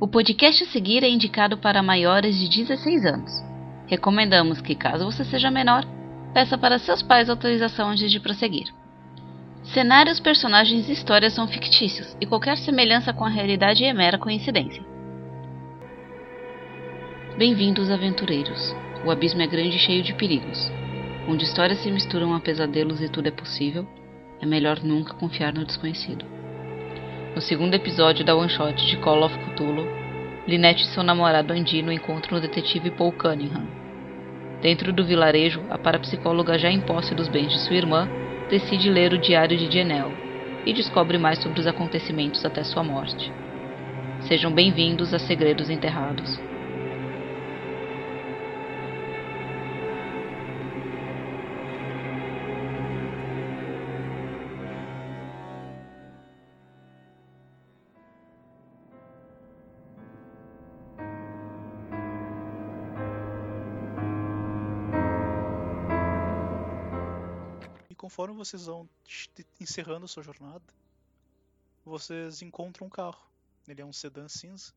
O podcast a seguir é indicado para maiores de 16 anos. Recomendamos que, caso você seja menor, peça para seus pais autorização antes de prosseguir. Cenários, personagens e histórias são fictícios e qualquer semelhança com a realidade é mera coincidência. Bem-vindos, aventureiros. O abismo é grande e cheio de perigos. Onde histórias se misturam a pesadelos e tudo é possível, é melhor nunca confiar no desconhecido. No segundo episódio da One Shot de Call of Cthulhu, Lynette e seu namorado Andino encontram o detetive Paul Cunningham. Dentro do vilarejo, a parapsicóloga já em posse dos bens de sua irmã decide ler o diário de Janelle e descobre mais sobre os acontecimentos até sua morte. Sejam bem-vindos a Segredos Enterrados. Conforme vocês vão encerrando a sua jornada, vocês encontram um carro. Ele é um sedã cinza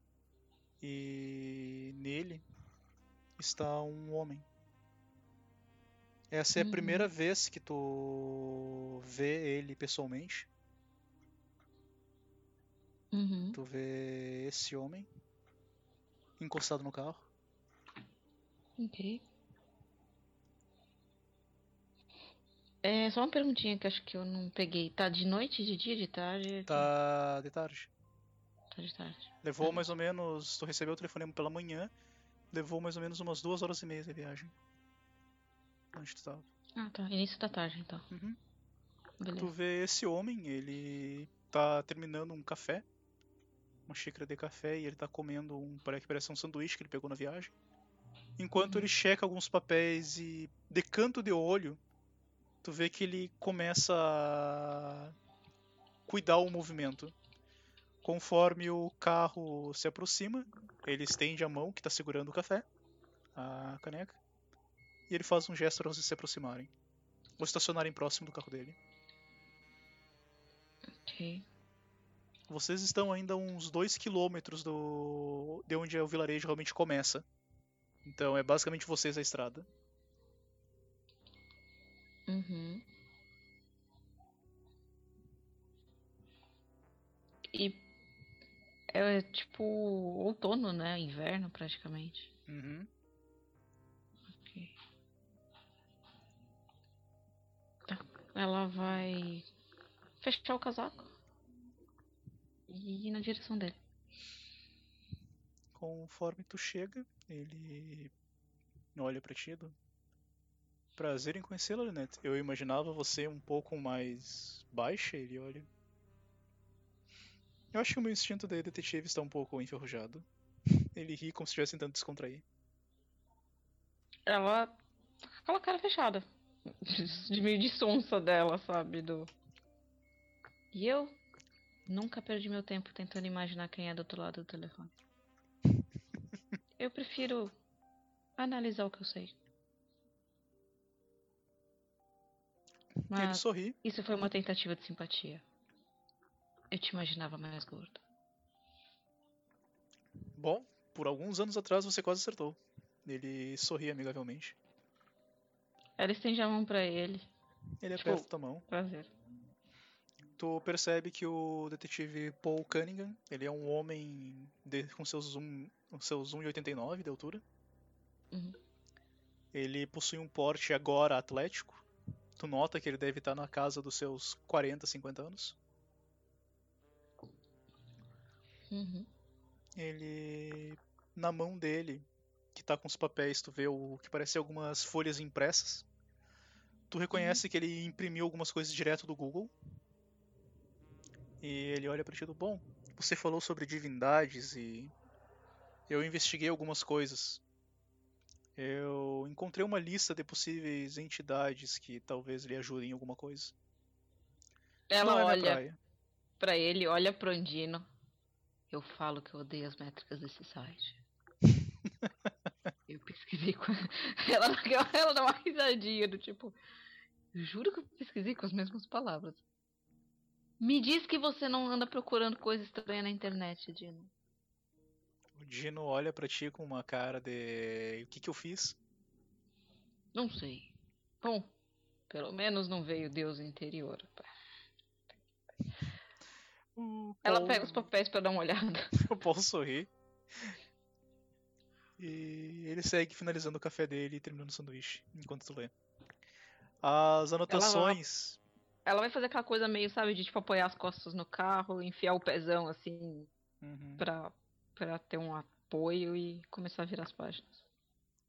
e nele está um homem. Essa é a Uhum. primeira vez que tu vê ele pessoalmente. Uhum. Tu vê esse homem encostado no carro. Ok. É só uma perguntinha que acho que eu não peguei. Tá de noite, de dia, de tarde? Tá de tarde. Tá de tarde. Levou Tá. mais ou menos. Tu recebeu o telefonema pela manhã. Levou mais ou menos umas duas horas e meia de viagem. Onde tu tava? Ah, tá. Início da tarde, então. Uhum. Tu vê esse homem, ele tá terminando um café, uma xícara de café, e ele tá comendo um, parece que parece um sanduíche que ele pegou na viagem. Enquanto Uhum. ele checa alguns papéis e de canto de olho, tu vê que ele começa a cuidar o movimento. Conforme o carro se aproxima, ele estende a mão que tá segurando o café, a caneca, e ele faz um gesto para vocês se aproximarem. Ou estacionarem próximo do carro dele. Ok. Vocês estão ainda uns 2 quilômetros do... de onde o vilarejo realmente começa. Então é basicamente vocês a estrada. Uhum. E é tipo outono, né? Inverno praticamente. Uhum. Ok. Tá. Ela vai fechar o casaco e ir na direção dele. Conforme tu chega, ele olha pra ti. Prazer em conhecê-la, Lynette. Eu imaginava você um pouco mais baixa. Ele olha. Eu acho que o meu instinto de detetive está um pouco enferrujado. Ele ri como se estivesse tentando descontrair. Ela com aquela cara fechada. De meio de sonsa dela, sabe? Do... E eu nunca perdi meu tempo tentando imaginar quem é do outro lado do telefone. Eu prefiro analisar o que eu sei. Ele Mas sorri. isso foi uma tentativa de simpatia. Eu te imaginava mais gordo. Bom, por alguns anos atrás você quase acertou. Ele sorri amigavelmente. Ela estende a mão pra ele. Ele Tipo- aperta tua mão. Prazer. Tu percebe que o detetive Paul Cunningham, ele é um homem de- com seus, um, com seus 1,89 de altura. Uhum. Ele possui um porte agora atlético. Tu nota que ele deve estar na casa dos seus 40, 50 anos. Uhum. Ele. Na mão dele, que tá com os papéis, tu vê o que parece algumas folhas impressas. Tu reconhece que ele imprimiu algumas coisas direto do Google. E ele olha pra ti do bom. Você falou sobre divindades e eu investiguei algumas coisas. Eu encontrei uma lista de possíveis entidades que talvez lhe ajudem em alguma coisa. Ela Não é olha praia. pra ele, olha pro Andino. Eu falo que eu odeio as métricas desse site. eu pesquisei com. Ela, ela dá uma risadinha do tipo. Juro que eu pesquisei com as mesmas palavras. Me diz que você não anda procurando coisa estranha na internet, Dino. O Dino olha pra ti com uma cara de. O que que eu fiz? Não sei. Bom, pelo menos não veio Deus interior. O Ela Paul- pega os papéis pra dar uma olhada. O Paul sorri. E ele segue finalizando o café dele e terminando o sanduíche enquanto tu lê. As anotações. Ela vai fazer aquela coisa meio, sabe, de tipo apoiar as costas no carro, enfiar o pezão assim Uhum. pra, pra ter um apoio e começar a virar as páginas.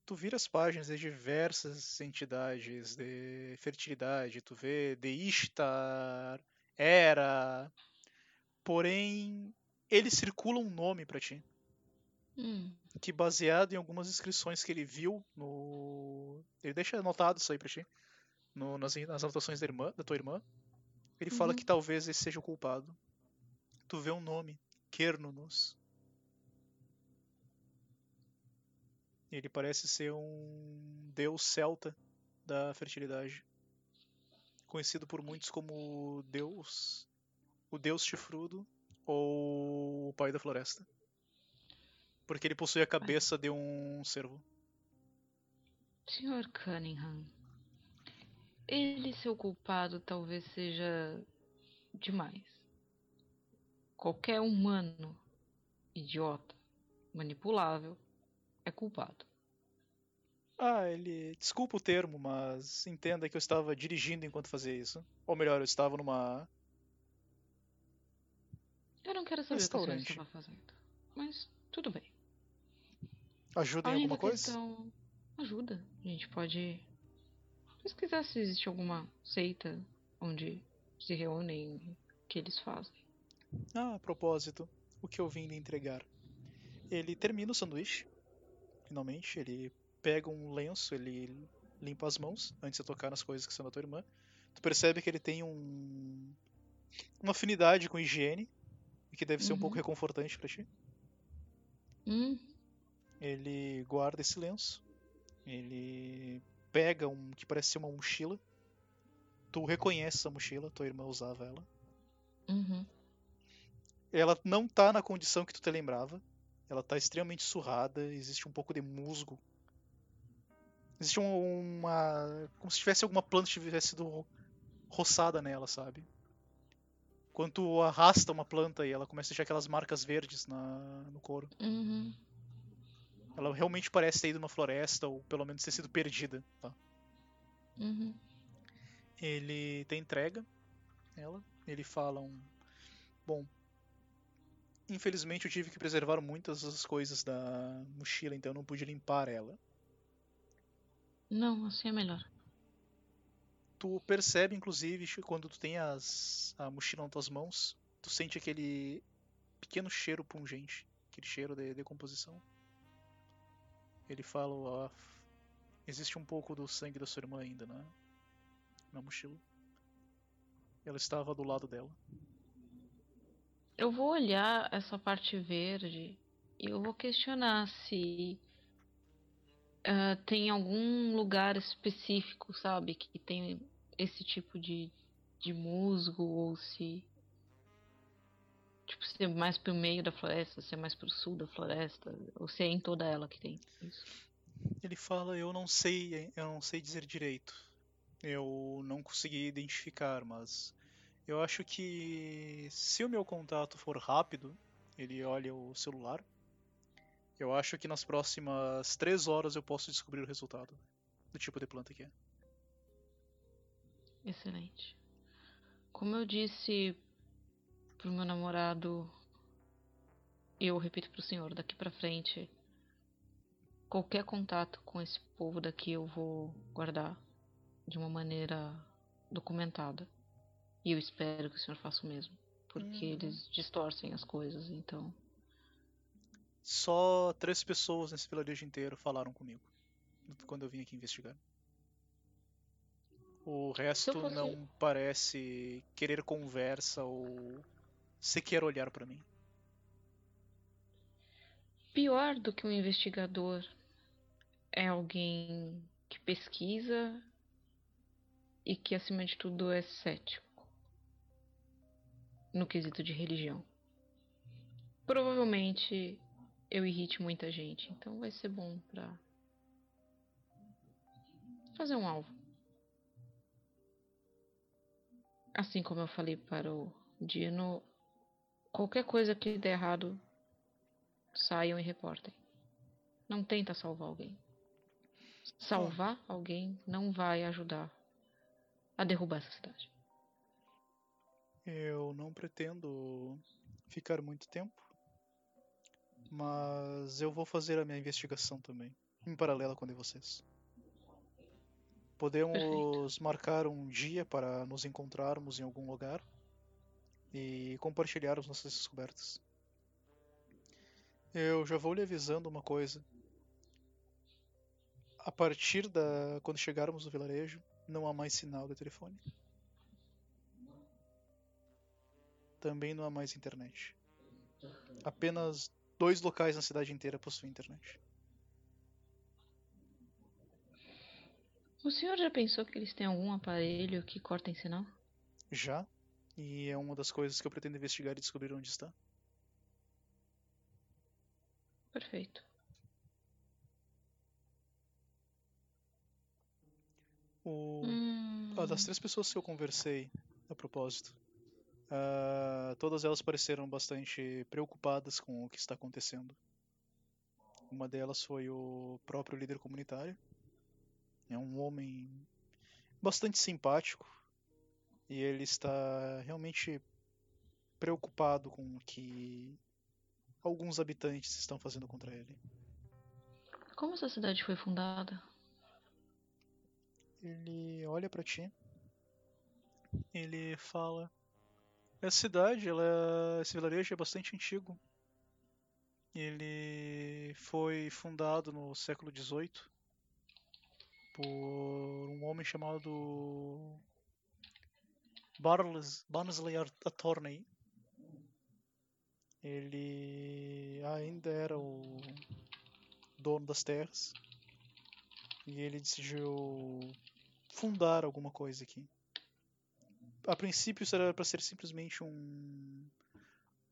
Tu vira as páginas de diversas entidades de fertilidade. Tu vê de Ishtar, Hera. Porém, eles circulam um nome pra ti. Hum, que baseado em algumas inscrições que ele viu no. Ele deixa anotado isso aí pra ti. No- nas, nas anotações da, irmã, da tua irmã. Ele fala Uhum. que talvez esse seja o culpado. Tu vê um nome, Kernunos. Ele parece ser um deus celta da fertilidade. Conhecido por muitos como Deus. O Deus Chifrudo ou o Pai da Floresta. Porque ele possui a cabeça de um cervo. Sr. Cunningham, ele ser o culpado talvez seja demais. Qualquer humano idiota, manipulável, é culpado. Ah, ele. Desculpa o termo, mas entenda que eu estava dirigindo enquanto fazia isso. Ou melhor, eu estava numa. Eu não quero saber o que Restaurante. estava fazendo. Mas tudo bem. Ajuda em alguma coisa? questão ajuda. A gente pode pesquisar se existe alguma seita onde se reúnem o que eles fazem. Ah, a propósito, o que eu vim lhe entregar. Ele termina o sanduíche. Finalmente, ele pega um lenço, ele limpa as mãos antes de tocar nas coisas que são da tua irmã. Tu percebe que ele tem um. uma afinidade com higiene. E que deve ser um Uhum. pouco reconfortante pra ti. Hum, Ele guarda esse lenço. Ele pega um que parece ser uma mochila. Tu reconhece essa mochila, tua irmã usava ela. uhum. Ela não tá na condição que tu te lembrava. Ela tá extremamente surrada, existe um pouco de musgo. Existe um- uma. como se tivesse alguma planta que tivesse sido ro- roçada nela, sabe? Quando arrasta uma planta e ela começa a deixar aquelas marcas verdes na, no couro. Uhum. Ela realmente parece ter ido numa floresta, ou pelo menos ter sido perdida. Tá? Uhum. Ele te entrega ela. Ele fala um. Bom. Infelizmente eu tive que preservar muitas das coisas da mochila, então eu não pude limpar ela. Não, assim é melhor. Tu percebe, inclusive, quando tu tem as, a mochila nas tuas mãos, tu sente aquele pequeno cheiro pungente, aquele cheiro de decomposição. Ele fala, ó, existe um pouco do sangue da sua irmã ainda na, na mochila. Ela estava do lado dela. Eu vou olhar essa parte verde e eu vou questionar se ah, tem algum lugar específico, sabe, que tem esse tipo de, de musgo ou se tipo se é mais pro meio da floresta, se é mais pro sul da floresta, ou se é em toda ela que tem isso. Ele fala, eu não sei, eu não sei dizer direito. Eu não consegui identificar, mas eu acho que se o meu contato for rápido, ele olha o celular. Eu acho que nas próximas três horas eu posso descobrir o resultado do tipo de planta que é. Excelente. Como eu disse pro meu namorado, eu repito pro senhor, daqui pra frente, qualquer contato com esse povo daqui eu vou guardar de uma maneira documentada. E eu espero que o senhor faça o mesmo, porque Uhum. eles distorcem as coisas, então. Só três pessoas nesse vilarejo inteiro falaram comigo quando eu vim aqui investigar. O resto fosse- não parece querer conversa ou sequer olhar pra mim. Pior do que um investigador é alguém que pesquisa e que, acima de tudo, é cético no quesito de religião. Provavelmente eu irrite muita gente. Então vai ser bom pra fazer um alvo. Assim como eu falei para o Dino, qualquer coisa que der errado, saiam e reportem. Não tenta salvar alguém. Salvar alguém não vai ajudar a derrubar essa cidade. Eu não pretendo ficar muito tempo, mas eu vou fazer a minha investigação também, em paralelo com a de vocês. Podemos Perfeito. marcar um dia para nos encontrarmos em algum lugar e compartilharmos nossas descobertas. Eu já vou lhe avisando uma coisa. A partir da quando chegarmos no vilarejo, não há mais sinal de telefone. Também não há mais internet. Apenas dois locais na cidade inteira possuem internet. O senhor já pensou que eles têm algum aparelho que corta em sinal? Já, e é uma das coisas que eu pretendo investigar e descobrir onde está. Perfeito. O... Hum, Ah, das três pessoas que eu conversei, a propósito, ah, todas elas pareceram bastante preocupadas com o que está acontecendo. Uma delas foi o próprio líder comunitário. É um homem bastante simpático e ele está realmente preocupado com o que alguns habitantes estão fazendo contra ele. como essa cidade foi fundada? Ele olha pra ti. Ele fala: Essa cidade, ela, esse vilarejo é bastante antigo. Ele foi fundado no século XVIII por um homem chamado Barles, Barnsley Attorney. Ele ainda era o dono das terras e ele decidiu fundar alguma coisa aqui. A princípio isso era para ser simplesmente um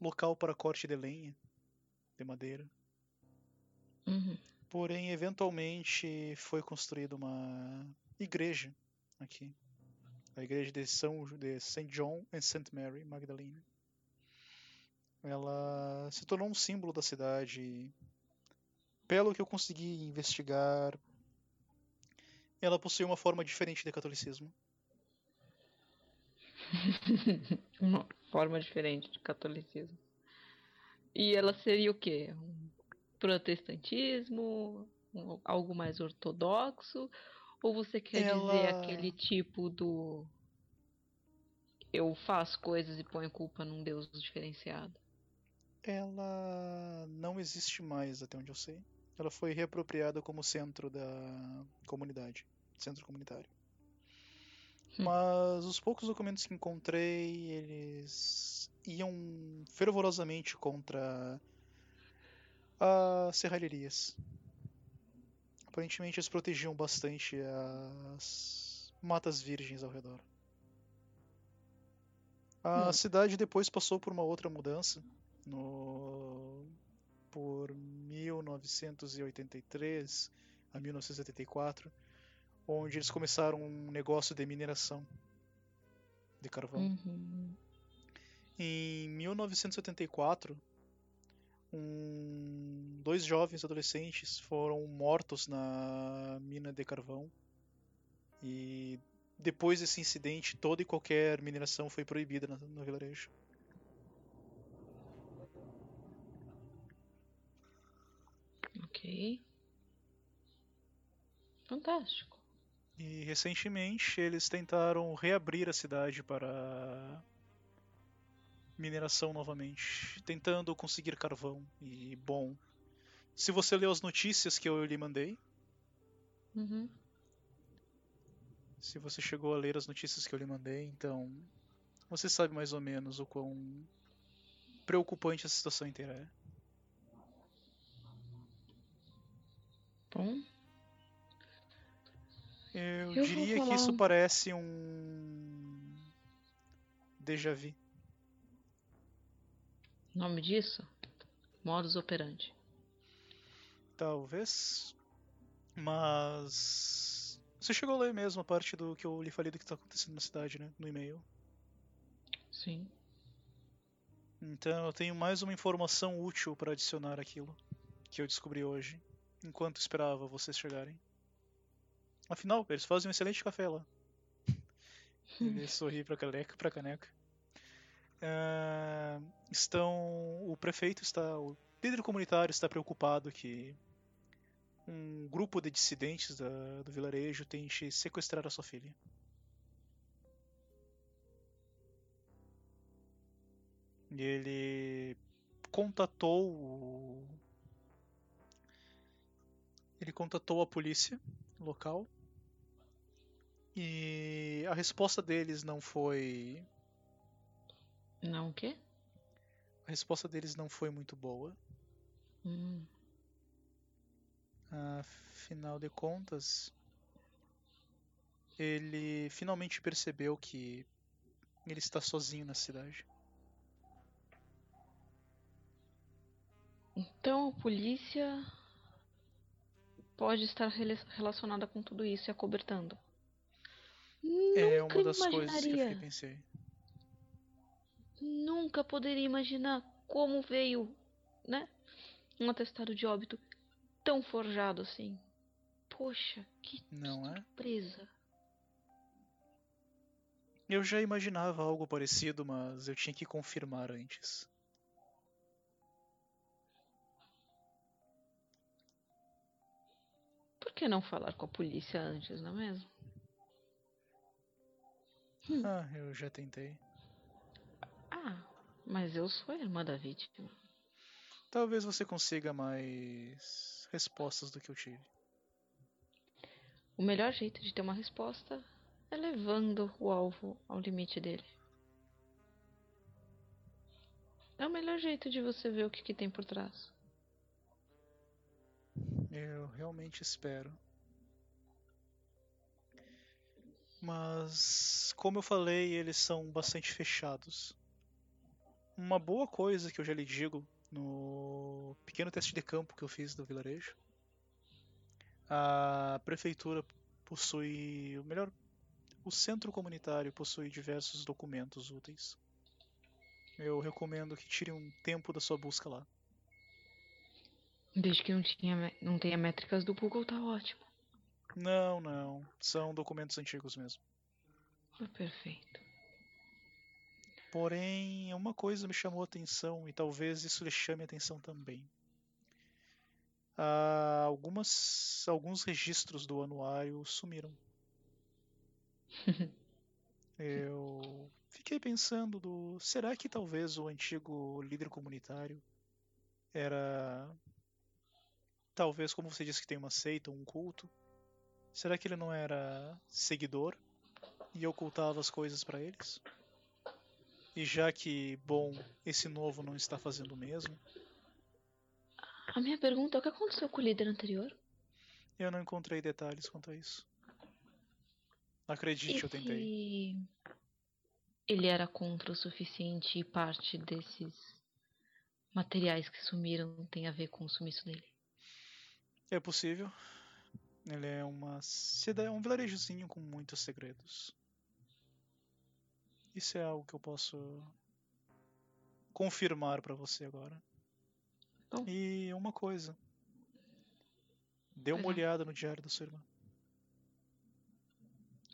local para corte de lenha, de madeira. Uhum. Porém, eventualmente foi construída uma igreja aqui. A igreja de São de St. John and St. Mary Magdalene. Ela se tornou um símbolo da cidade. Pelo que eu consegui investigar, ela possui uma forma diferente de catolicismo. Uma forma diferente de catolicismo. E ela seria o quê? Um protestantismo? Um- algo mais ortodoxo? Ou você quer Ela- dizer aquele tipo do. Eu faço coisas e ponho culpa num Deus diferenciado? Ela não existe mais, até onde eu sei. Ela foi reapropriada como centro da comunidade, centro comunitário. Hum. Mas os poucos documentos que encontrei, eles iam fervorosamente contra as serralherias. Aparentemente eles protegiam bastante as matas virgens ao redor. A Hum. cidade depois passou por uma outra mudança no por 1983 a 1984, onde eles começaram um negócio de mineração de carvão. Uhum. Em 1974, um, dois jovens adolescentes foram mortos na mina de carvão. E depois desse incidente, toda e qualquer mineração foi proibida no, no vilarejo. Ok. Fantástico. E recentemente eles tentaram reabrir a cidade para mineração novamente, tentando conseguir carvão. E bom, se você leu as notícias que eu lhe mandei, Uhum. se você chegou a ler as notícias que eu lhe mandei, então você sabe mais ou menos o quão preocupante a situação inteira é. Bom, Eu, Eu diria que isso parece um déjà vu. nome disso? Modus operandi. Talvez. Mas. Você chegou a ler mesmo a parte do que eu lhe falei do que tá acontecendo na cidade, né? No e-mail. Sim. Então eu tenho mais uma informação útil para adicionar aquilo que eu descobri hoje, enquanto esperava vocês chegarem. Afinal, eles fazem um excelente café lá. Ele sorri pra caneca. Pra caneca. Ah, estão. O prefeito está. O líder comunitário está preocupado que um grupo de dissidentes da- do vilarejo tente sequestrar a sua filha. E ele contatou o... Ele contatou a polícia local e a resposta deles não foi Não o quê? a resposta deles não foi muito boa. Hum. Afinal de contas, ele finalmente percebeu que ele está sozinho na cidade. Então a polícia pode estar rela- relacionada com tudo isso e acobertando. é Nunca uma das coisas que eu imaginaria. fiquei pensei. Nunca poderia imaginar como veio, né? Um atestado de óbito tão forjado assim. Poxa, que Não é? surpresa. Eu já imaginava algo parecido, mas eu tinha que confirmar antes. Por que não falar com a polícia antes, não é mesmo? Ah, eu já tentei. Ah, mas eu sou a irmã da vítima. Talvez você consiga mais respostas do que eu tive. O melhor jeito de ter uma resposta é levando o alvo ao limite dele. É o melhor jeito de você ver o que, que tem por trás. Eu realmente espero. Mas, como eu falei, eles são bastante fechados. Uma boa coisa que eu já lhe digo no pequeno teste de campo que eu fiz do vilarejo. A prefeitura possui, o melhor, o centro comunitário possui diversos documentos úteis. Eu recomendo que tire um tempo da sua busca lá. Desde que não, tinha, não tenha métricas do Google, tá ótimo. Não, não, são documentos antigos mesmo. É perfeito. Porém, uma coisa me chamou a atenção e talvez isso lhe chame a atenção também. Ah, algumas, alguns registros do anuário sumiram. Eu fiquei pensando do, será que talvez o antigo líder comunitário era talvez como você disse que tem uma seita, um culto? Será que ele não era seguidor e ocultava as coisas para eles? E já que, bom, esse novo não está fazendo o mesmo, A minha pergunta é o que aconteceu com o líder anterior? eu não encontrei detalhes quanto a isso. Acredite, E eu tentei. ele era contra o suficiente e parte desses materiais que sumiram tem a ver com o sumiço dele? É possível. Ele é uma cida- um vilarejozinho com muitos segredos. Isso é algo que eu posso confirmar pra você agora. Bom. E uma coisa. Dê uma não. olhada no diário da sua irmã.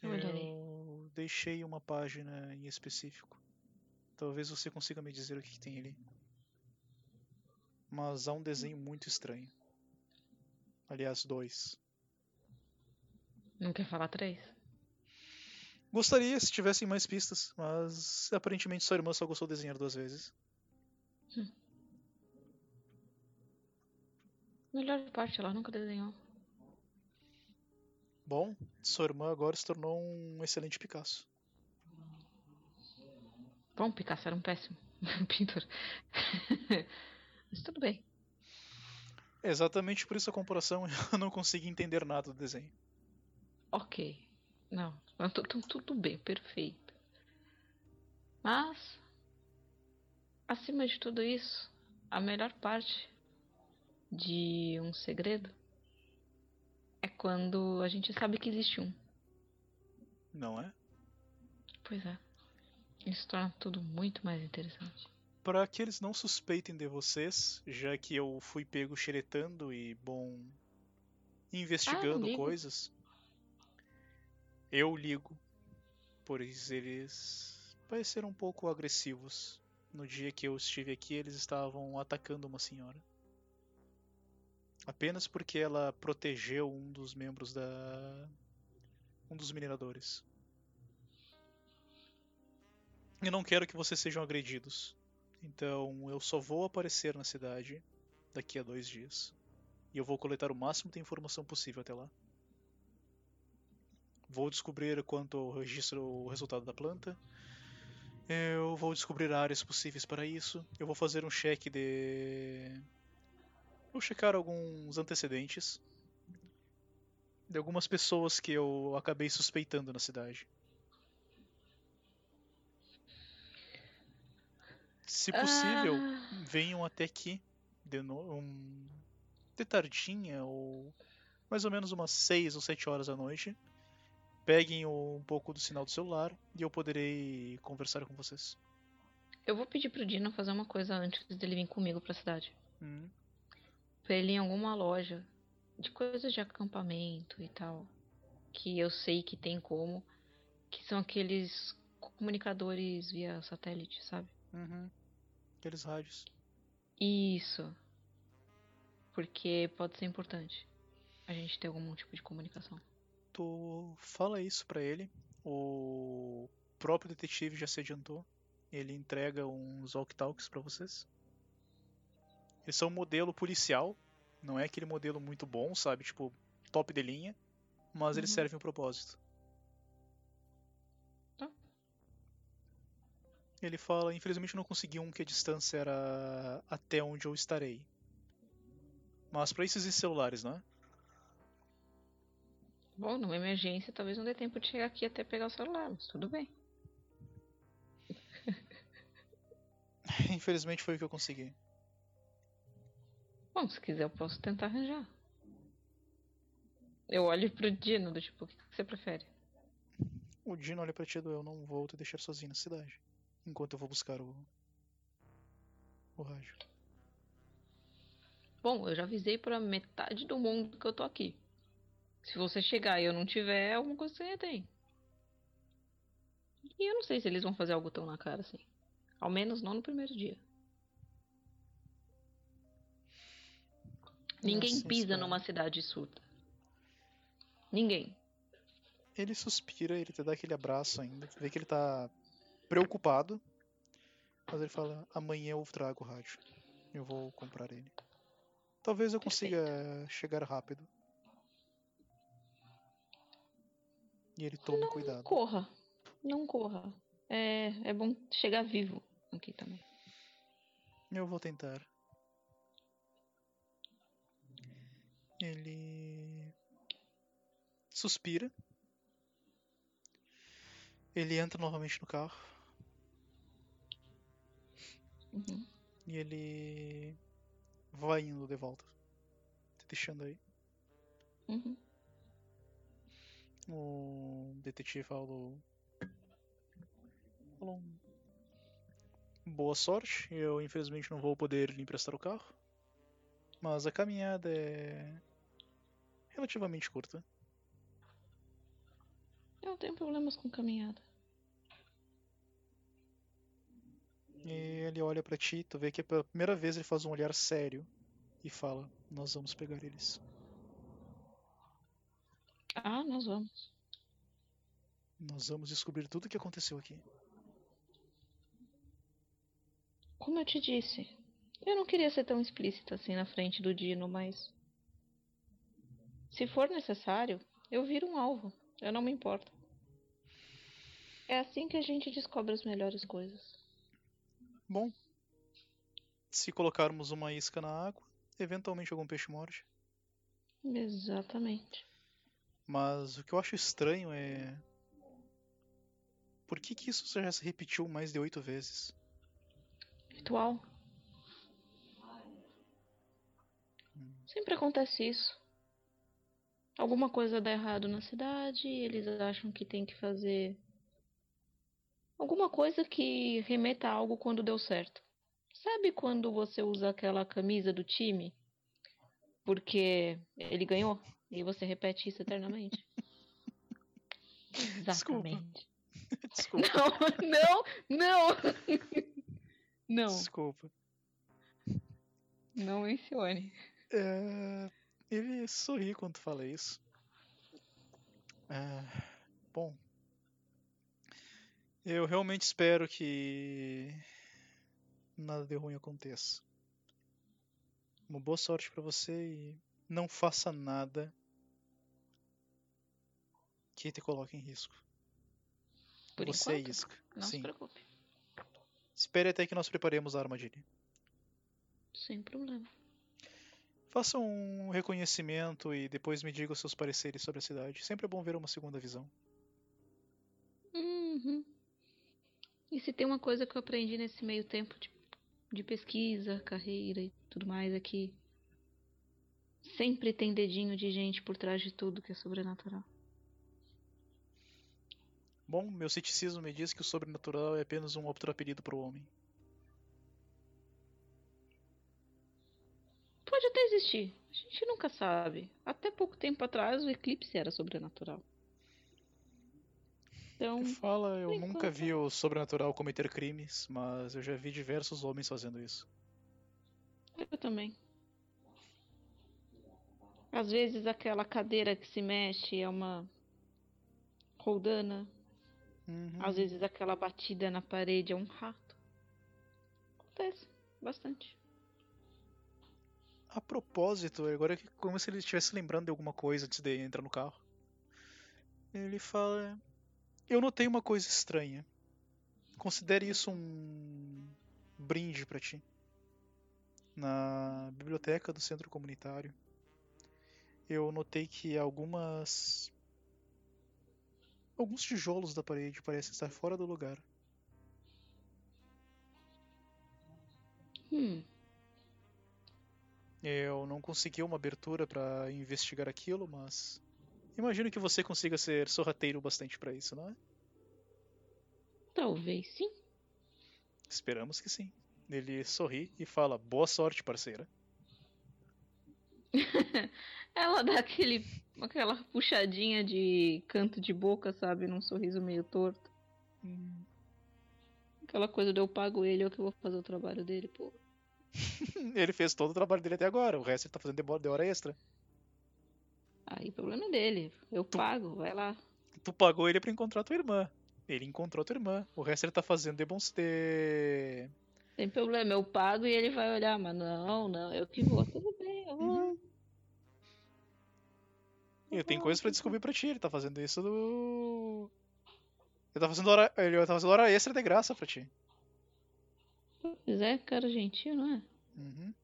Eu. Eu deixei uma página em específico. Talvez você consiga me dizer o que, que tem ali. Mas há um desenho muito estranho. Aliás, dois. Não quer falar três? Gostaria se tivessem mais pistas, mas aparentemente sua irmã só gostou de desenhar duas vezes. Melhor parte, ela nunca desenhou. Bom, sua irmã agora se tornou um excelente Picasso. Bom, Picasso era um péssimo pintor. Mas tudo bem. Exatamente por isso a comparação eu não consegui entender nada do desenho. Ok. Não, tudo bem, perfeito. Mas, acima de tudo isso, a melhor parte de um segredo é quando a gente sabe que existe um. Não é? Pois é. Isso torna tudo muito mais interessante. Para que eles não suspeitem de vocês, já que eu fui pego xeretando e, bom, investigando ligo. coisas, eu ligo. Pois eles pareceram um pouco agressivos. No dia que eu estive aqui, eles estavam atacando uma senhora. Apenas porque ela protegeu um dos membros da. um dos mineradores. Eu não quero que vocês sejam agredidos. Então eu só vou aparecer na cidade daqui a dois dias. E eu vou coletar o máximo de informação possível até lá. Vou descobrir quanto eu registro o resultado da planta. Eu vou descobrir áreas possíveis para isso. Eu vou fazer um cheque de. Vou checar alguns antecedentes de algumas pessoas que eu acabei suspeitando na cidade. Se possível, Ah. venham até aqui de, no... um... de tardinha ou mais ou menos umas 6 ou 7 horas da noite. Peguem o- um pouco do sinal do celular e eu poderei conversar com vocês. Eu vou pedir pro Dino fazer uma coisa antes dele vir comigo pra cidade. Hum, Pra ele ir em alguma loja de coisas de acampamento e tal. Que eu sei que tem como. Que são aqueles comunicadores via satélite, sabe? uhum. Aqueles rádios. Isso. Porque pode ser importante a gente ter algum tipo de comunicação. Tu fala isso pra ele. O próprio detetive já se adiantou. Ele entrega uns walkie-talkies pra vocês. Eles são um modelo policial. Não é aquele modelo muito bom, sabe? Tipo, top de linha. Mas eles Uhum. servem um propósito. Ele fala, infelizmente eu não consegui um que a distância era até onde eu estarei. Mas pra isso existem celulares, não é? Bom, numa emergência talvez não dê tempo de chegar aqui até pegar o celular, mas tudo bem. Infelizmente foi o que eu consegui. Bom, se quiser eu posso tentar arranjar. Eu olho pro Dino do tipo, o que que você prefere? O Dino olha pra ti do eu não vou te deixar sozinho na cidade. Enquanto eu vou buscar o. o rádio. Bom, eu já avisei pra metade do mundo que eu tô aqui. Se você chegar e eu não tiver, alguma coisa você tem. E eu não sei se eles vão fazer algo tão na cara assim. Ao menos não no primeiro dia. Ninguém Nossa, pisa numa cidade surda. Ninguém. Ele suspira, ele te dá aquele abraço ainda. Tu vê que ele tá preocupado. Mas ele fala: amanhã eu trago o rádio. Eu vou comprar ele. Talvez eu consiga chegar rápido. E ele tome Não cuidado. corra. Não corra. É, é bom chegar vivo aqui também. Eu vou tentar. Ele suspira. Ele entra novamente no carro Uhum. e ele vai indo de volta, te deixando aí. Uhum. O detetive falou. falou Boa sorte. Eu infelizmente não vou poder lhe emprestar o carro. Mas a caminhada é relativamente curta. Eu não tenho problemas com caminhada. E ele olha pra ti, tu vê que pela primeira vez ele faz um olhar sério e fala: Nós vamos pegar eles. Ah, nós vamos. Nós vamos descobrir tudo o que aconteceu aqui. Como eu te disse, eu não queria ser tão explícita assim na frente do Dino, mas. Se for necessário, eu viro um alvo. Eu não me importo. É assim que a gente descobre as melhores coisas. Bom, se colocarmos uma isca na água, eventualmente algum peixe morde. Exatamente. Mas o que eu acho estranho é. Por que, que isso já se repetiu mais de oito vezes? Ritual. Hum. Sempre acontece isso. Alguma coisa dá errado na cidade, eles acham que tem que fazer alguma coisa que remeta a algo quando deu certo. Sabe quando você usa aquela camisa do time porque ele ganhou e você repete isso eternamente? Exatamente. Desculpa. Não, não, não. Não. Desculpa. Não mencione. É, ele sorri quando fala isso. É, bom, eu realmente espero que nada de ruim aconteça. Uma boa sorte para você e não faça nada que te coloque em risco. Por você enquanto, e Isca. não Sim. se preocupe. Espere até que nós preparemos a armadilha. Sem problema. Faça um reconhecimento e depois me diga os seus pareceres sobre a cidade. Sempre é bom ver uma segunda visão. Uhum. E se tem uma coisa que eu aprendi nesse meio tempo de, de pesquisa, carreira e tudo mais é que sempre tem dedinho de gente por trás de tudo que é sobrenatural. Bom, meu ceticismo me diz que o sobrenatural é apenas um outro apelido para o homem. Pode até existir, a gente nunca sabe. Até pouco tempo atrás o eclipse era sobrenatural. Então, Fala, eu por nunca enquanto- vi o sobrenatural cometer crimes, mas eu já vi diversos homens fazendo isso. eu também. Às vezes aquela cadeira que se mexe é uma roldana, Uhum. às vezes aquela batida na parede é um rato. Acontece bastante. A propósito, agora é que- como se ele estivesse lembrando de alguma coisa antes de entrar no carro. Ele fala: Eu notei uma coisa estranha. Considere isso um brinde para ti. Na biblioteca do centro comunitário, eu notei que algumas. Alguns tijolos da parede parecem estar fora do lugar. Hum, Eu não consegui uma abertura para investigar aquilo, mas imagino que você consiga ser sorrateiro bastante para isso, não é? talvez sim. Esperamos que sim. Ele sorri e fala: Boa sorte, parceira. Ela dá aquele, aquela puxadinha de canto de boca, sabe? Num sorriso meio torto. Aquela coisa de eu pago ele, eu que vou fazer o trabalho dele, pô. Ele fez todo o trabalho dele até agora, o resto ele tá fazendo de hora extra. Aí o problema é dele. Eu pago, vai lá. Tu pagou ele pra encontrar tua irmã. Ele encontrou tua irmã. O resto ele tá fazendo de bons. Tem problema, eu pago e ele vai olhar, mas não, não, eu que vou, tudo bem, eu vou. Uhum. E tem coisas pra descobrir pra ti. Ele tá fazendo isso do. Ele tá fazendo hora, ele tá fazendo hora extra de graça pra ti. Pois é, cara gentil, não é? Uhum.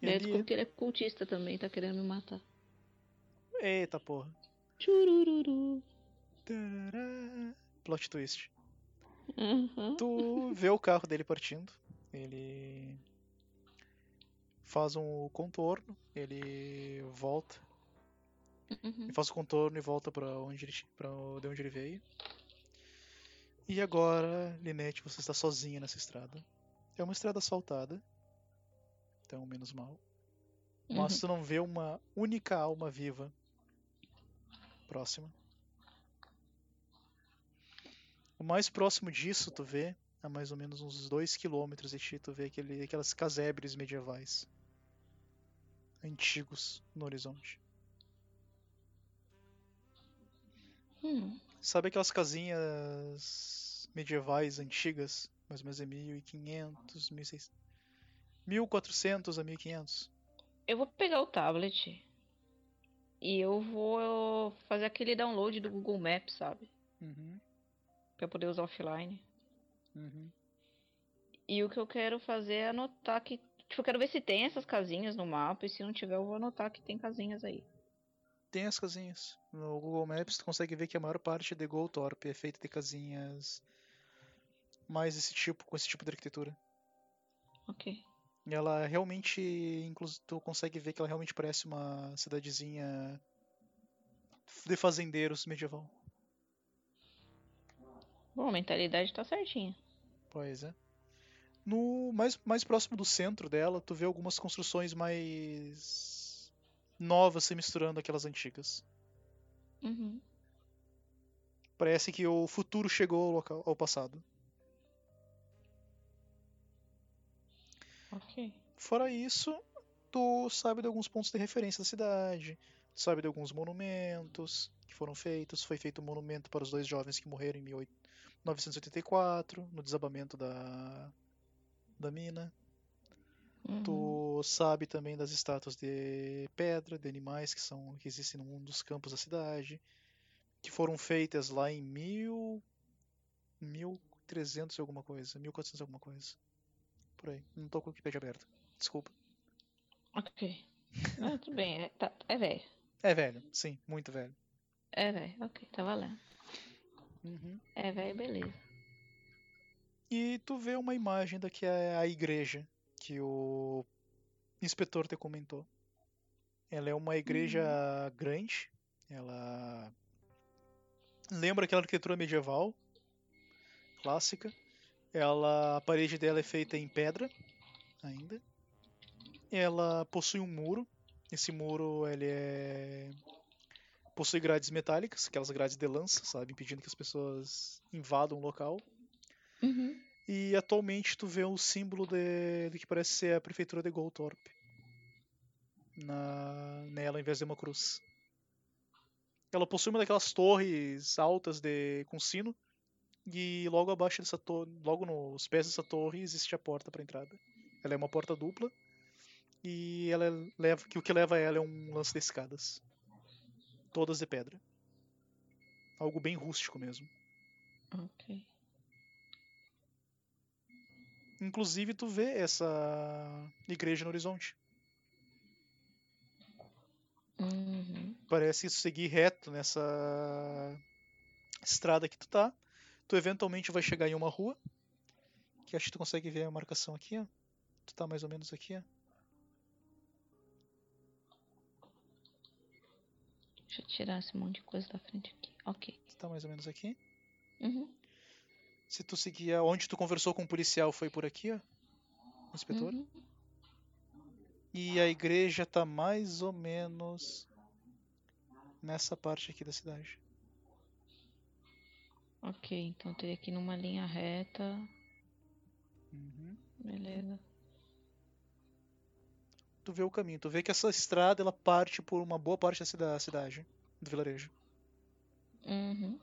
Descobre que ele é cultista também, tá querendo me matar. Eita porra. Churururu. Plot twist. Aham. Tu vê o carro dele partindo. Ele faz um contorno. Ele volta. Uhum. Ele faz o contorno e volta pra onde ele, pra de onde ele veio. E agora, Linette, você está sozinha nessa estrada. É uma estrada asfaltada. Então, menos mal. Mas Uhum. tu não vê uma única alma viva próxima. O mais próximo disso, tu vê, a mais ou menos uns 2 km de ti, tu vê aquele, aquelas casebres medievais. Antigos no horizonte. Hum. Sabe aquelas casinhas medievais antigas? Mais ou menos de 1500, 1600. 1400 a 1500. Eu vou pegar o tablet e eu vou fazer aquele download do Google Maps, sabe? Uhum, Pra poder usar offline. uhum. E o que eu quero fazer é anotar que. Tipo, eu quero ver se tem essas casinhas no mapa. E se não tiver, eu vou anotar que tem casinhas aí. Tem as casinhas. No Google Maps tu consegue ver que a maior parte de Goltorp é feita de casinhas mais desse tipo, com esse tipo de arquitetura. Ok. Ela realmente, inclusive, tu consegue ver que ela realmente parece uma cidadezinha de fazendeiros medieval. Bom, a mentalidade tá certinha. Pois é. No mais, mais próximo do centro dela, tu vê algumas construções mais novas se misturando aquelas antigas. Uhum. Parece que o futuro chegou ao, local, ao passado. Ok. Fora isso, tu sabe de alguns pontos de referência da cidade, tu sabe de alguns monumentos que foram feitos. Foi feito um monumento para os dois jovens que morreram em 1984, no desabamento da, da mina. Uhum. Tu sabe também das estátuas de pedra, de animais que são que existem num dos campos da cidade, que foram feitas lá em mil, 1300 e alguma coisa, 1400 e alguma coisa. Por aí. Não tô com o Wikipedia aberto. Desculpa. Ok. Ah, tudo bem, é, tá, é velho. É velho, sim, muito velho. É velho, ok, tá valendo. Uhum. É velho, beleza. E tu vê uma imagem daqui é a igreja que o inspetor te comentou. Ela é uma igreja grande. Ela lembra aquela arquitetura medieval clássica. Ela a parede dela é feita em pedra ainda. Ela possui um muro. Esse muro ele é possui grades metálicas, aquelas grades de lança, sabe, impedindo que as pessoas invadam o local. Uhum. E atualmente tu vê o símbolo de, do que parece ser a prefeitura de Goltorp. Na, nela, ao invés de uma cruz. Ela possui uma daquelas torres altas de com sino. E logo abaixo dessa torre, logo nos pés dessa torre, existe a porta para entrada. Ela é uma porta dupla. E ela leva, que o que leva ela é um lance de escadas. Todas de pedra. Algo bem rústico mesmo. Ok. Inclusive, tu vê essa igreja no horizonte. Uhum. Parece seguir reto nessa estrada que tu tá. Tu eventualmente vai chegar em uma rua. Que acho que tu consegue ver a marcação aqui, ó. Tu tá mais ou menos aqui, ó. Deixa eu tirar esse monte de coisa da frente aqui. Ok. Tu tá mais ou menos aqui. Uhum. Se tu seguir onde tu conversou com o policial foi por aqui, ó. O inspetor. Uhum. E a igreja tá mais ou menos nessa parte aqui da cidade. Ok, então teria que ir numa linha reta. Uhum. Beleza. Tu vê o caminho, tu vê que essa estrada ela parte por uma boa parte da cida- cidade, do vilarejo. Uhum.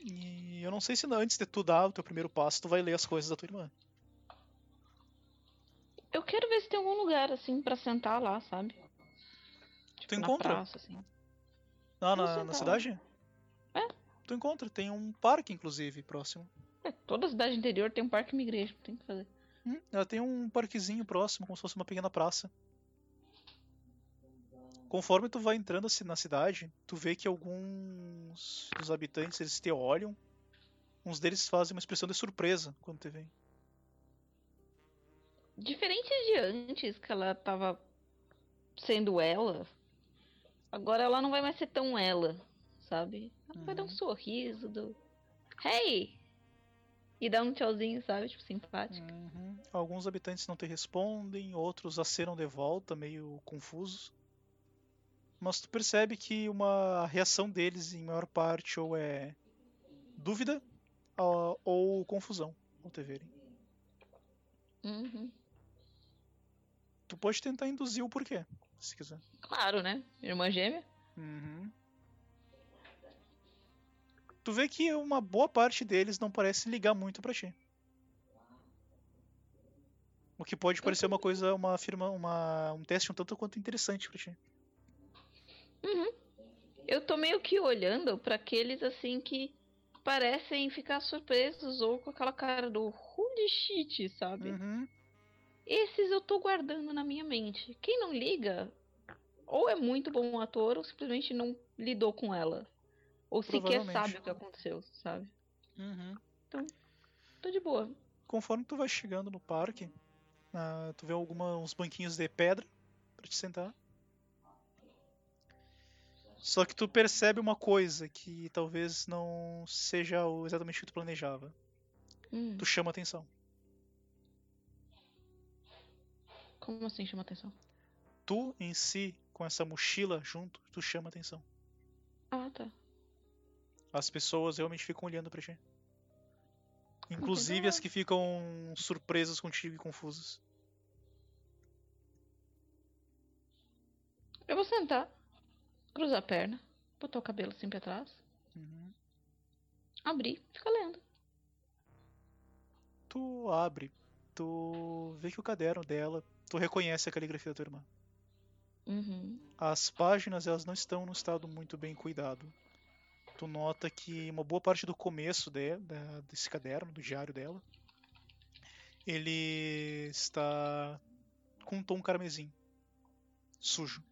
E eu não sei se antes de tu dar o teu primeiro passo, tu vai ler as coisas da tua irmã. Eu quero ver se tem algum lugar assim pra sentar lá, sabe? Tipo, Tu encontra? praça, assim. Ah, na, na cidade? É. Tu encontra, tem um parque, inclusive, próximo. É, toda cidade interior tem um parque e uma igreja, tem que fazer. Hum, ela tem um parquezinho próximo, como se fosse uma pequena praça. Conforme tu vai entrando assim na cidade, tu vê que alguns dos habitantes eles te olham. Uns deles fazem uma expressão de surpresa quando te veem. Diferente de antes, que ela tava sendo ela, agora ela não vai mais ser tão ela, sabe? Ela vai dar um Uhum. sorriso do. Hey! E dar um tchauzinho, sabe? Tipo, simpático. Uhum. Alguns habitantes não te respondem, outros acenam de volta, meio confusos. Mas tu percebe que uma reação deles, em maior parte, ou é dúvida ou, ou confusão ao te verem. Uhum. Tu pode tentar induzir o porquê, se quiser. Claro, né? Irmã gêmea. Uhum. Tu vê que uma boa parte deles não parece ligar muito pra ti. O que pode parecer uma coisa, uma afirma, uma, um teste um tanto quanto interessante pra ti. Uhum. Eu tô meio que olhando pra aqueles assim que parecem ficar surpresos ou com aquela cara do holy shit, sabe? Uhum. Esses eu tô guardando na minha mente. Quem não liga, ou é muito bom ator, ou simplesmente não lidou com ela. Ou sequer sabe o que aconteceu, sabe? Uhum. Então- tô de boa. Conforme tu vai chegando no parque, ah, tu vê alguma, uns banquinhos de pedra pra te sentar. Só que tu percebe uma coisa que talvez não seja exatamente o que tu planejava. Hum, Tu chama atenção. Como assim chama atenção? Tu em si, com essa mochila junto, tu chama atenção. Ah, tá. As pessoas realmente ficam olhando pra ti. Inclusive então as que ficam surpresas contigo e confusas. Eu vou sentar, cruzar a perna, botar o cabelo assim pra trás, Uhum. abrir, ficar lendo. Tu abre, tu vê que o caderno dela, tu reconhece a caligrafia da tua irmã. Uhum. As páginas elas não estão num estado muito bem cuidado. Tu nota que uma boa parte do começo de, da- desse caderno, do diário dela, ele está com um tom carmesim, sujo.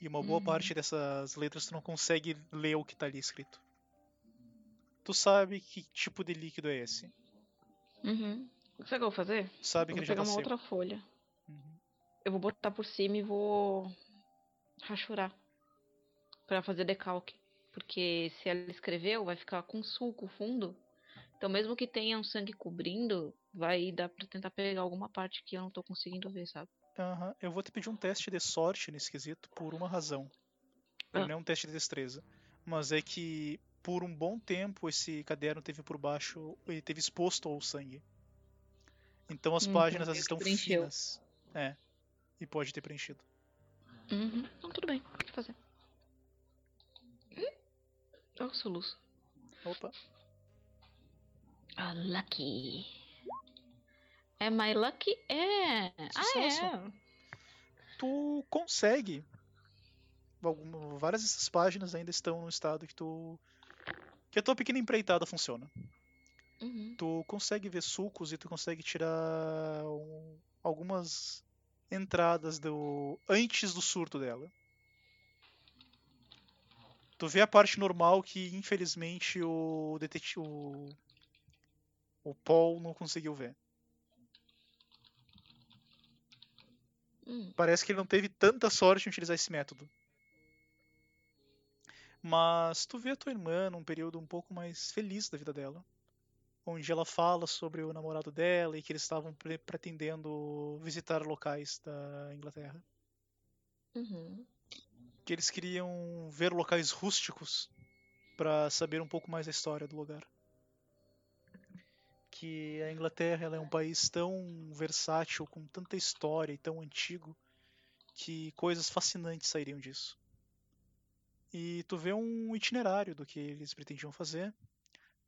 E uma boa Uhum. parte dessas letras tu não consegue ler o que está ali escrito. Tu sabe que tipo de líquido é esse? Uhum. O que eu vou fazer? Sabe Eu que vou ele já pegar tá uma seco. outra folha. Uhum. Eu vou botar por cima e vou rachurar Pra fazer decalque. Porque se ela escreveu, vai ficar com sulco fundo. Então, mesmo que tenha um sangue cobrindo, vai dar pra tentar pegar alguma parte que eu não tô conseguindo ver, sabe? Aham, Eu vou te pedir um teste de sorte nesse quesito por uma razão. Ele Ah. não é um teste de destreza. Mas é que por um bom tempo esse caderno teve por baixo. Ele teve exposto ao sangue. Então as Hum, páginas elas estão preencheu. finas. É. E pode ter preenchido. Uhum. Então, tudo bem. Pode fazer. Hum? Olha o soluço. Opa. Ah, lucky. É my lucky? É. Sucesso. Ah, é. Tu consegue. Várias dessas páginas ainda estão no estado que tu. Que a tua pequena empreitada funciona. Uhum. tu consegue ver sulcos e tu consegue tirar um- algumas entradas do antes do surto dela. Tu vê a parte normal que infelizmente o detetive o, o Paul não conseguiu ver. Hum. Parece que ele não teve tanta sorte em utilizar esse método. Mas tu vê a tua irmã num período um pouco mais feliz da vida dela. Onde ela fala sobre o namorado dela e que eles estavam pre- pretendendo visitar locais da Inglaterra. Uhum. Que eles queriam ver locais rústicos para saber um pouco mais da história do lugar. Que a Inglaterra é um país tão versátil, com tanta história e tão antigo, que coisas fascinantes sairiam disso. E tu vê um itinerário do que eles pretendiam fazer.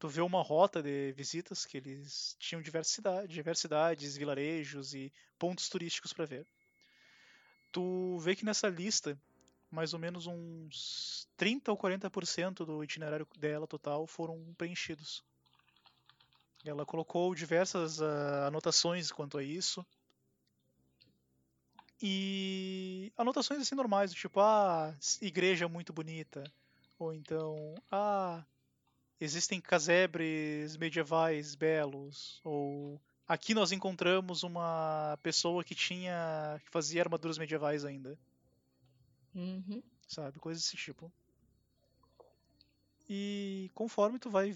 Tu vê uma rota de visitas que eles tinham diversas cidades, vilarejos e pontos turísticos para ver. Tu vê que nessa lista, mais ou menos uns 30 ou 40% do itinerário dela total foram preenchidos. Ela colocou diversas ah, anotações quanto a isso. E anotações assim normais, do tipo, ah, igreja muito bonita. Ou então, ah, existem casebres medievais belos. Ou aqui nós encontramos uma pessoa que tinha. que fazia armaduras medievais ainda. Uhum. Sabe? Coisas desse tipo. E conforme tu vai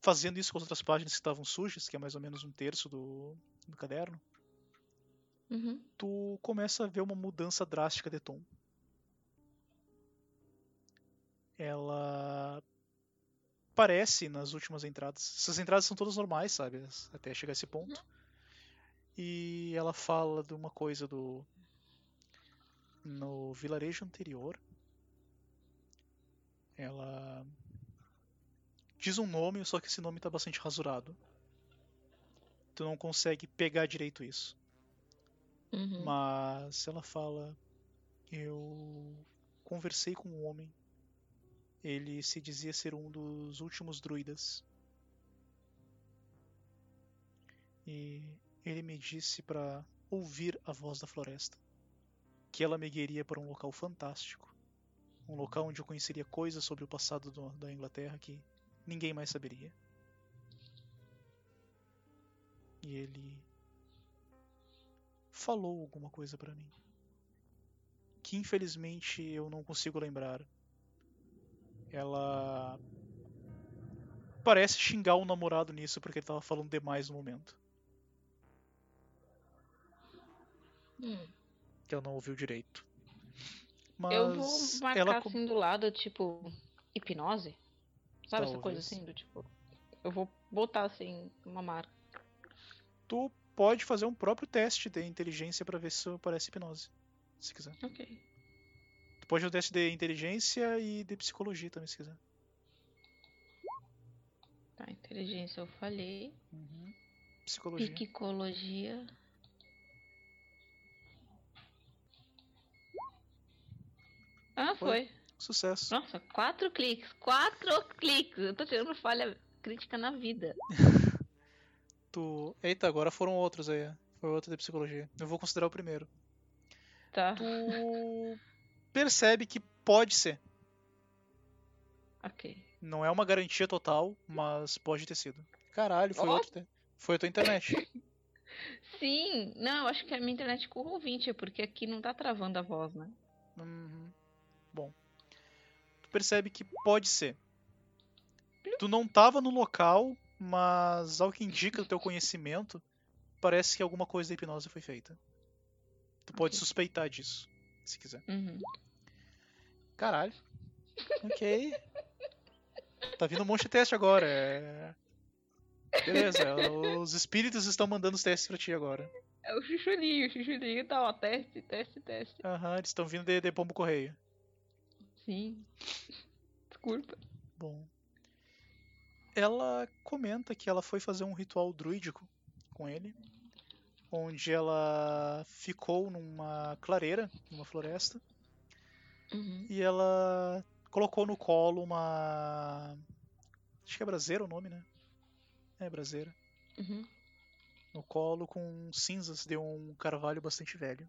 fazendo isso com as outras páginas que estavam sujas, que é mais ou menos um terço do, do caderno, Uhum. tu começa a ver uma mudança drástica de tom. Ela parece nas últimas entradas. Essas entradas são todas normais, sabe? Até chegar a esse ponto. E ela fala de uma coisa do. No vilarejo anterior. Ela diz um nome, só que esse nome tá bastante rasurado. Tu não consegue pegar direito isso. Uhum. Mas ela fala: Eu conversei com um homem. Ele se dizia ser um dos últimos druidas. E ele me disse para ouvir a voz da floresta. Que ela me guiaria para um local fantástico. Um local onde eu conheceria coisas sobre o passado do- da Inglaterra que ninguém mais saberia. E ele falou alguma coisa para mim. Que infelizmente eu não consigo lembrar. Ela parece xingar o namorado nisso porque ele tava falando demais no momento. Hum. Que ela não ouviu direito. Mas Eu vou marcar ela assim do lado, tipo, hipnose. Sabe essa coisa Talvez. assim, do tipo. Eu vou botar assim, uma marca. tu pode fazer um próprio teste de inteligência pra ver se parece hipnose, se quiser. Ok. Pode fazer um teste de inteligência e de psicologia também, se quiser. Tá, inteligência eu falhei. Uhum. Psicologia. Psicologia. Ah, Foi. foi. Sucesso. Nossa, quatro cliques. Quatro cliques. Eu tô tirando falha crítica na vida. Tu... Eita, agora foram outros aí. Foi outro de psicologia. Eu vou considerar o primeiro. Tá. Tu percebe que pode ser. Ok. Não é uma garantia total, mas pode ter sido. Caralho, foi outro. Foi a tua internet. Sim, não, eu acho que a minha internet com o ouvinte, porque aqui não tá travando a voz, né? Uhum. Bom. Tu percebe que pode ser. Tu não tava no local, mas ao que indica o teu conhecimento, parece que alguma coisa da hipnose foi feita. Tu pode Ok. suspeitar disso, se quiser. Uhum. Caralho. Ok. Tá vindo um monte de teste agora. É... Beleza, os espíritos estão mandando os testes pra ti agora. É o chuchulinho, o chuchulinho tá, ó, teste, teste, teste. Aham, eles estão vindo de, de pombo correio. Sim. Desculpa. Bom. Ela comenta que ela foi fazer um ritual druídico com ele, onde ela ficou numa clareira, numa floresta, Uhum. e ela colocou no colo uma. Acho que é braseira o nome, né? É, braseira. Uhum. No colo com cinzas de um carvalho bastante velho.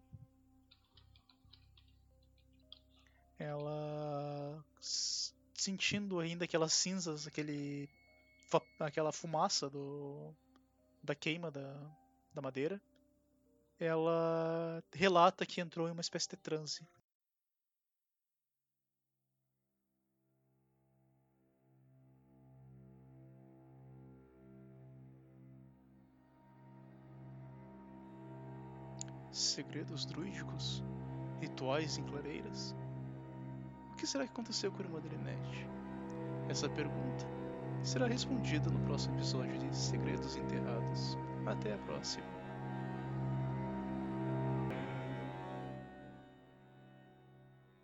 Ela sentindo ainda aquelas cinzas, aquele aquela fumaça do da queima da, da madeira, ela relata que entrou em uma espécie de transe. Segredos druídicos? Rituais em clareiras? O que será que aconteceu com a irmã Drinette? Essa pergunta será respondida no próximo episódio de Segredos Enterrados. Até a próxima.